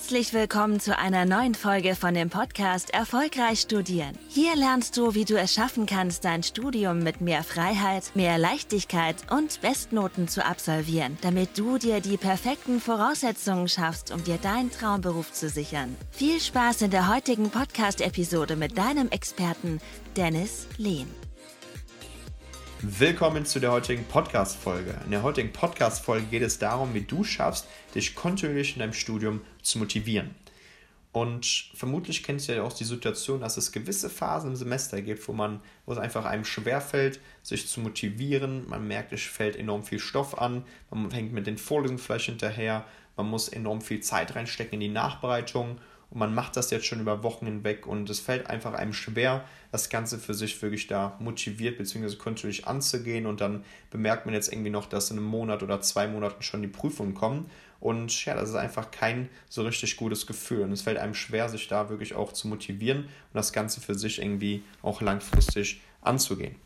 Herzlich willkommen zu einer neuen Folge von dem Podcast Erfolgreich Studieren. Hier lernst du, wie du es schaffen kannst, dein Studium mit mehr Freiheit, mehr Leichtigkeit und Bestnoten zu absolvieren, damit du dir die perfekten Voraussetzungen schaffst, um dir deinen Traumberuf zu sichern. Viel Spaß in der heutigen Podcast-Episode mit deinem Experten Dennis Lehn. Willkommen zu der heutigen Podcast-Folge. In der heutigen Podcast-Folge geht es darum, wie du schaffst, dich kontinuierlich in deinem Studium zu motivieren. Und vermutlich kennst du ja auch die Situation, dass es gewisse Phasen im Semester gibt, wo man, wo es einfach einem schwerfällt, sich zu motivieren. Man merkt, es fällt enorm viel Stoff an, man hängt mit den Vorlesungen vielleicht hinterher, man muss enorm viel Zeit reinstecken in die Nachbereitung und man macht das jetzt schon über Wochen hinweg und es fällt einfach einem schwer, das Ganze für sich wirklich da motiviert bzw. kontinuierlich anzugehen und dann bemerkt man jetzt irgendwie noch, dass in einem Monat oder zwei Monaten schon die Prüfungen kommen und ja, das ist einfach kein so richtig gutes Gefühl und es fällt einem schwer, sich da wirklich auch zu motivieren und das Ganze für sich irgendwie auch langfristig anzugehen.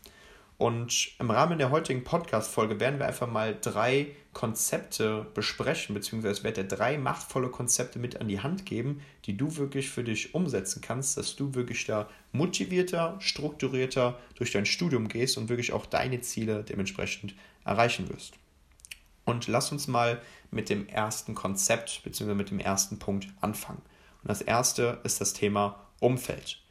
Und im Rahmen der heutigen Podcast-Folge werden wir einfach mal drei Konzepte besprechen, beziehungsweise werde dir drei machtvolle Konzepte mit an die Hand geben, die du wirklich für dich umsetzen kannst, dass du wirklich da motivierter, strukturierter durch dein Studium gehst und wirklich auch deine Ziele dementsprechend erreichen wirst. Und lass uns mal mit dem ersten Konzept beziehungsweise mit dem ersten Punkt anfangen. Und das erste ist das Thema Umfeld.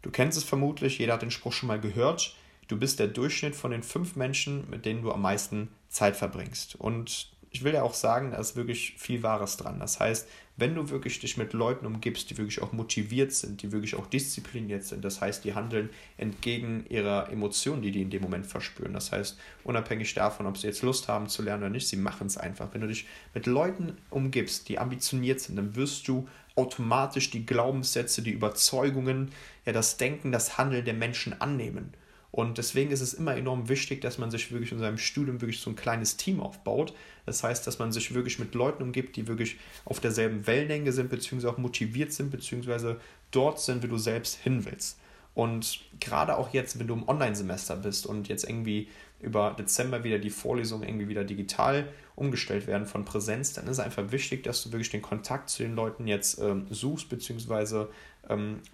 Du kennst es vermutlich, jeder hat den Spruch schon mal gehört du bist der Durchschnitt von den fünf Menschen, mit denen du am meisten Zeit verbringst. Und ich will ja auch sagen, da ist wirklich viel Wahres dran. Das heißt, wenn du wirklich dich mit Leuten umgibst, die wirklich auch motiviert sind, die wirklich auch diszipliniert sind, das heißt, die handeln entgegen ihrer Emotionen, die die in dem Moment verspüren. Das heißt, unabhängig davon, ob sie jetzt Lust haben zu lernen oder nicht, sie machen es einfach. Wenn du dich mit Leuten umgibst, die ambitioniert sind, dann wirst du automatisch die Glaubenssätze, die Überzeugungen, ja, das Denken, das Handeln der Menschen annehmen. Und deswegen ist es immer enorm wichtig, dass man sich wirklich in seinem Studium wirklich so ein kleines Team aufbaut. Das heißt, dass man sich wirklich mit Leuten umgibt, die wirklich auf derselben Wellenlänge sind, beziehungsweise auch motiviert sind, beziehungsweise dort sind, wie du selbst hin willst. Und gerade auch jetzt, wenn du im Online-Semester bist und jetzt irgendwie über Dezember wieder die Vorlesungen irgendwie wieder digital umgestellt werden von Präsenz, dann ist es einfach wichtig, dass du wirklich den Kontakt zu den Leuten jetzt ähm, suchst, beziehungsweise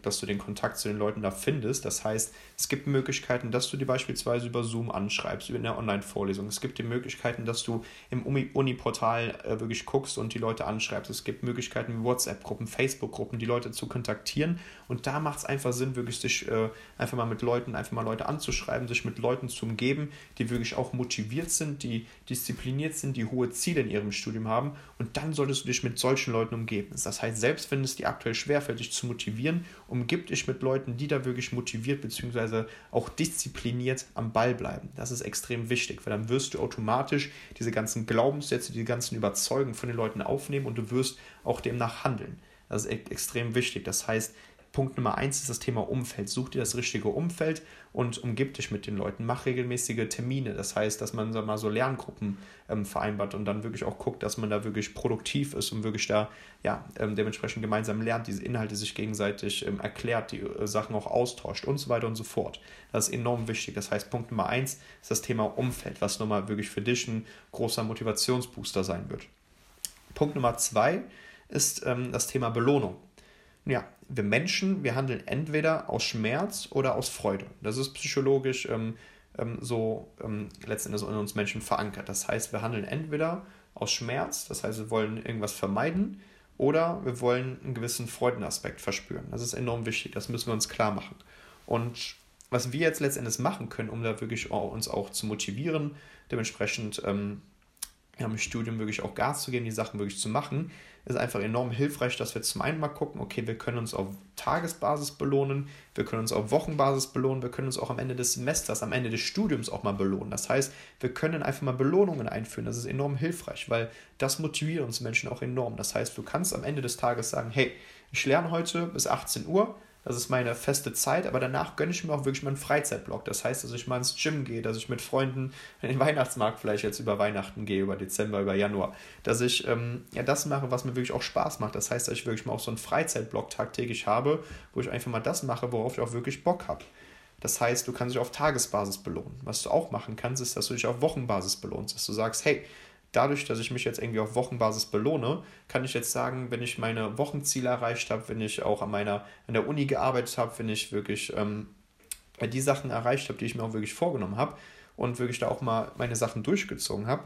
dass du den Kontakt zu den Leuten da findest. Das heißt, es gibt Möglichkeiten, dass du die beispielsweise über Zoom anschreibst, über eine Online-Vorlesung. Es gibt die Möglichkeiten, dass du im Uni-Portal äh, wirklich guckst und die Leute anschreibst. Es gibt Möglichkeiten WhatsApp-Gruppen, Facebook-Gruppen, die Leute zu kontaktieren. Und da macht es einfach Sinn, wirklich sich äh, einfach mal mit Leuten, einfach mal Leute anzuschreiben, sich mit Leuten zu umgeben, die wirklich auch motiviert sind, die diszipliniert sind, die hohe Ziele in ihrem Studium haben. Und dann solltest du dich mit solchen Leuten umgeben. Das heißt, selbst wenn es dir aktuell schwerfällt, dich zu motivieren, motivieren. Umgib dich mit Leuten, die da wirklich motiviert bzw. auch diszipliniert am Ball bleiben. Das ist extrem wichtig, weil dann wirst du automatisch diese ganzen Glaubenssätze, die ganzen Überzeugungen von den Leuten aufnehmen und du wirst auch demnach handeln. Das ist extrem wichtig. Das heißt, Punkt Nummer eins ist das Thema Umfeld. Such dir das richtige Umfeld und umgib dich mit den Leuten. Mach regelmäßige Termine. Das heißt, dass man mal so Lerngruppen ähm, vereinbart und dann wirklich auch guckt, dass man da wirklich produktiv ist und wirklich da ja, ähm, dementsprechend gemeinsam lernt, diese Inhalte sich gegenseitig ähm, erklärt, die äh, Sachen auch austauscht und so weiter und so fort. Das ist enorm wichtig. Das heißt, Punkt Nummer eins ist das Thema Umfeld, was nochmal wirklich für dich ein großer Motivationsbooster sein wird. Punkt Nummer zwei ist ähm, das Thema Belohnung. Ja, wir Menschen, wir handeln entweder aus Schmerz oder aus Freude. Das ist psychologisch ähm, ähm, so ähm, letztendlich in uns Menschen verankert. Das heißt, wir handeln entweder aus Schmerz, das heißt, wir wollen irgendwas vermeiden, oder wir wollen einen gewissen Freudenaspekt verspüren. Das ist enorm wichtig, das müssen wir uns klar machen. Und was wir jetzt letztendlich machen können, um da wirklich uns auch zu motivieren, dementsprechend ähm, im Studium wirklich auch Gas zu geben, die Sachen wirklich zu machen, ist einfach enorm hilfreich, dass wir zum einen mal gucken, okay, wir können uns auf Tagesbasis belohnen, wir können uns auf Wochenbasis belohnen, wir können uns auch am Ende des Semesters, am Ende des Studiums auch mal belohnen. Das heißt, wir können einfach mal Belohnungen einführen. Das ist enorm hilfreich, weil das motiviert uns Menschen auch enorm. Das heißt, du kannst am Ende des Tages sagen, hey, ich lerne heute bis 18 Uhr, das ist meine feste Zeit, aber danach gönne ich mir auch wirklich meinen Freizeitblock. Das heißt, dass ich mal ins Gym gehe, dass ich mit Freunden in den Weihnachtsmarkt vielleicht jetzt über Weihnachten gehe, über Dezember, über Januar. Dass ich ähm, ja das mache, was mir wirklich auch Spaß macht. Das heißt, dass ich wirklich mal auch so einen Freizeitblock tagtäglich habe, wo ich einfach mal das mache, worauf ich auch wirklich Bock habe. Das heißt, du kannst dich auf Tagesbasis belohnen. Was du auch machen kannst, ist, dass du dich auf Wochenbasis belohnst. Dass du sagst, hey, dadurch, dass ich mich jetzt irgendwie auf Wochenbasis belohne, kann ich jetzt sagen, wenn ich meine Wochenziele erreicht habe, wenn ich auch an meiner an der Uni gearbeitet habe, wenn ich wirklich ähm, die Sachen erreicht habe, die ich mir auch wirklich vorgenommen habe und wirklich da auch mal meine Sachen durchgezogen habe,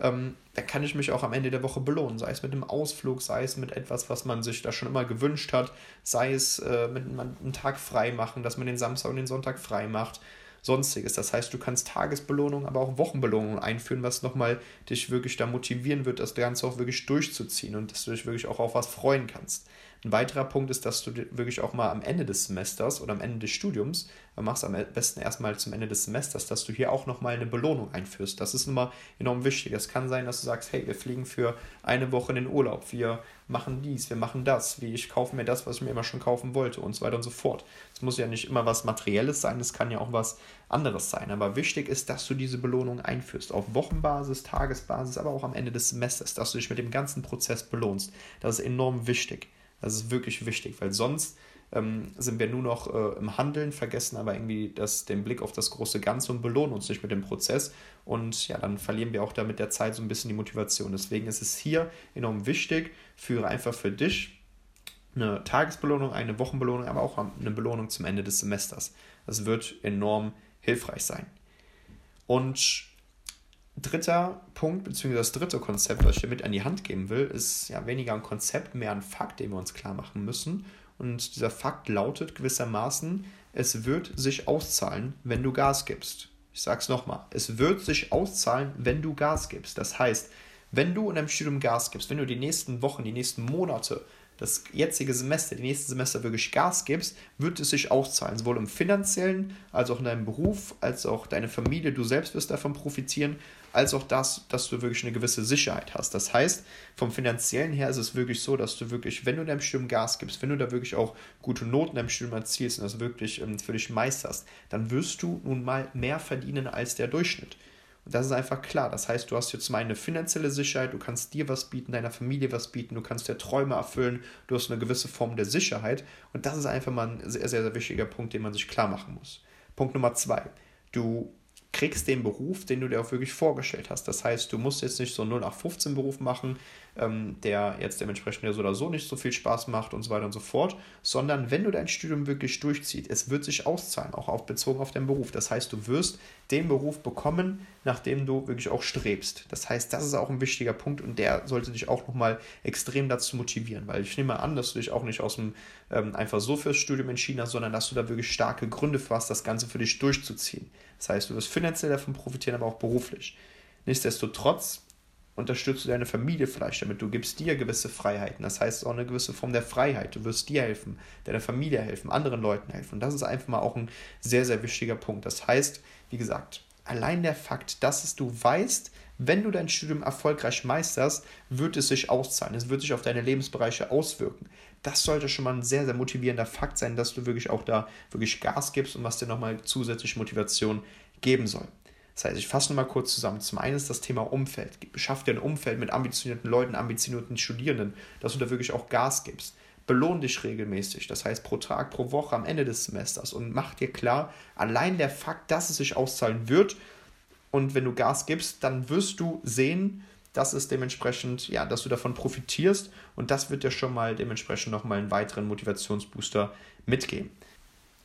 ähm, dann kann ich mich auch am Ende der Woche belohnen, sei es mit einem Ausflug, sei es mit etwas, was man sich da schon immer gewünscht hat, sei es äh, mit einem Tag frei machen, dass man den Samstag und den Sonntag frei macht, sonstiges. Das heißt, du kannst Tagesbelohnung, aber auch Wochenbelohnung einführen, was nochmal dich wirklich da motivieren wird, das Ganze auch wirklich durchzuziehen und dass du dich wirklich auch auf was freuen kannst. Ein weiterer Punkt ist, dass du wirklich auch mal am Ende des Semesters oder am Ende des Studiums, machst am besten erstmal zum Ende des Semesters, dass du hier auch nochmal eine Belohnung einführst. Das ist immer enorm wichtig. Es kann sein, dass du sagst, hey, wir fliegen für eine Woche in den Urlaub, wir machen dies, wir machen das, wie ich kaufe mir das, was ich mir immer schon kaufen wollte und so weiter und so fort. Es muss ja nicht immer was Materielles sein, es kann ja auch was anderes sein. Aber wichtig ist, dass du diese Belohnung einführst. Auf Wochenbasis, Tagesbasis, aber auch am Ende des Semesters, dass du dich mit dem ganzen Prozess belohnst. Das ist enorm wichtig. Das ist wirklich wichtig, weil sonst ähm, sind wir nur noch äh, im Handeln, vergessen aber irgendwie das, den Blick auf das große Ganze und belohnen uns nicht mit dem Prozess. Und ja, dann verlieren wir auch da mit der Zeit so ein bisschen die Motivation. Deswegen ist es hier enorm wichtig, führe einfach für dich eine Tagesbelohnung, eine Wochenbelohnung, aber auch eine Belohnung zum Ende des Semesters. Das wird enorm hilfreich sein. Und dritter Punkt, beziehungsweise das dritte Konzept, was ich dir mit an die Hand geben will, ist ja weniger ein Konzept, mehr ein Fakt, den wir uns klar machen müssen. Und dieser Fakt lautet gewissermaßen, es wird sich auszahlen, wenn du Gas gibst. Ich sage es nochmal, es wird sich auszahlen, wenn du Gas gibst. Das heißt, wenn du in deinem Studium Gas gibst, wenn du die nächsten Wochen, die nächsten Monate das jetzige Semester, die nächsten Semester wirklich Gas gibst, wird es sich auszahlen. Sowohl im finanziellen, als auch in deinem Beruf, als auch deine Familie, du selbst wirst davon profitieren, als auch das, dass du wirklich eine gewisse Sicherheit hast. Das heißt, vom finanziellen her ist es wirklich so, dass du wirklich, wenn du in deinem Studium Gas gibst, wenn du da wirklich auch gute Noten in deinem Studium erzielst und das wirklich ähm, für dich meisterst, dann wirst du nun mal mehr verdienen als der Durchschnitt. Und das ist einfach klar. Das heißt, du hast jetzt mal eine finanzielle Sicherheit, du kannst dir was bieten, deiner Familie was bieten, du kannst dir Träume erfüllen, du hast eine gewisse Form der Sicherheit. Und das ist einfach mal ein sehr, sehr, sehr wichtiger Punkt, den man sich klar machen muss. Punkt Nummer zwei. Du kriegst den Beruf, den du dir auch wirklich vorgestellt hast. Das heißt, du musst jetzt nicht so einen 0815 Beruf machen, ähm, der jetzt dementsprechend ja so oder so nicht so viel Spaß macht und so weiter und so fort, sondern wenn du dein Studium wirklich durchziehst, es wird sich auszahlen, auch auf, bezogen auf deinen Beruf. Das heißt, du wirst den Beruf bekommen, nach dem du wirklich auch strebst. Das heißt, das ist auch ein wichtiger Punkt und der sollte dich auch nochmal extrem dazu motivieren, weil ich nehme an, dass du dich auch nicht aus dem ähm, einfach so fürs Studium entschieden hast, sondern dass du da wirklich starke Gründe für hast, das Ganze für dich durchzuziehen. Das heißt, du wirst finanziell davon profitieren, aber auch beruflich. Nichtsdestotrotz unterstützt du deine Familie vielleicht damit. Du gibst dir gewisse Freiheiten. Das heißt auch eine gewisse Form der Freiheit. Du wirst dir helfen, deiner Familie helfen, anderen Leuten helfen. Und das ist einfach mal auch ein sehr, sehr wichtiger Punkt. Das heißt, wie gesagt, allein der Fakt, dass es du weißt, wenn du dein Studium erfolgreich meisterst, wird es sich auszahlen. Es wird sich auf deine Lebensbereiche auswirken. Das sollte schon mal ein sehr, sehr motivierender Fakt sein, dass du wirklich auch da wirklich Gas gibst und was dir nochmal zusätzliche Motivation geben soll. Das heißt, ich fasse nochmal kurz zusammen. Zum einen ist das Thema Umfeld. Schaff dir ein Umfeld mit ambitionierten Leuten, ambitionierten Studierenden, dass du da wirklich auch Gas gibst. Belohn dich regelmäßig, das heißt pro Tag, pro Woche am Ende des Semesters und mach dir klar, allein der Fakt, dass es sich auszahlen wird und wenn du Gas gibst, dann wirst du sehen, dass es dementsprechend, ja, dass du davon profitierst und das wird dir schon mal dementsprechend nochmal einen weiteren Motivationsbooster mitgeben.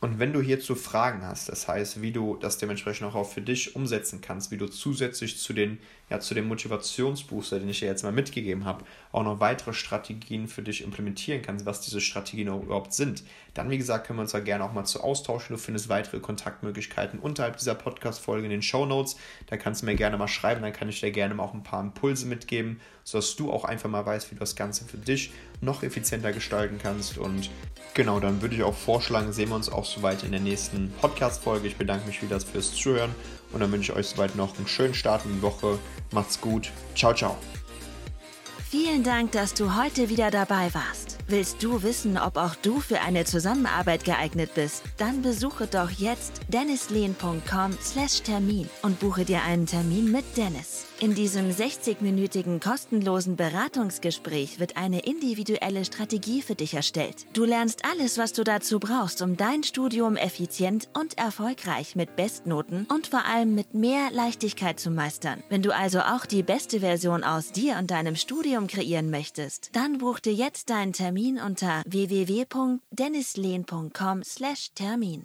Und wenn du hierzu Fragen hast, das heißt, wie du das dementsprechend auch für dich umsetzen kannst, wie du zusätzlich zu den, ja, zu dem Motivationsbooster, den ich dir jetzt mal mitgegeben habe, auch noch weitere Strategien für dich implementieren kannst, was diese Strategien überhaupt sind, dann, wie gesagt, können wir uns da gerne auch mal zu austauschen. Du findest weitere Kontaktmöglichkeiten unterhalb dieser Podcast-Folge in den Show Notes. Da kannst du mir gerne mal schreiben, dann kann ich dir gerne mal auch ein paar Impulse mitgeben, sodass du auch einfach mal weißt, wie du das Ganze für dich noch effizienter gestalten kannst. Und genau, dann würde ich auch vorschlagen, sehen wir uns auch soweit in der nächsten Podcast-Folge. Ich bedanke mich wieder fürs Zuhören und dann wünsche ich euch soweit noch einen schönen Start in die Woche. Macht's gut. Ciao, ciao. Vielen Dank, dass du heute wieder dabei warst. Willst du wissen, ob auch du für eine Zusammenarbeit geeignet bist? Dann besuche doch jetzt dennislehn.com/termin und buche dir einen Termin mit Dennis. In diesem 60-minütigen kostenlosen Beratungsgespräch wird eine individuelle Strategie für dich erstellt. Du lernst alles, was du dazu brauchst, um dein Studium effizient und erfolgreich mit Bestnoten und vor allem mit mehr Leichtigkeit zu meistern. Wenn du also auch die beste Version aus dir und deinem Studium kreieren möchtest, dann buch dir jetzt deinen Termin unter www.dennislehn.com/termin.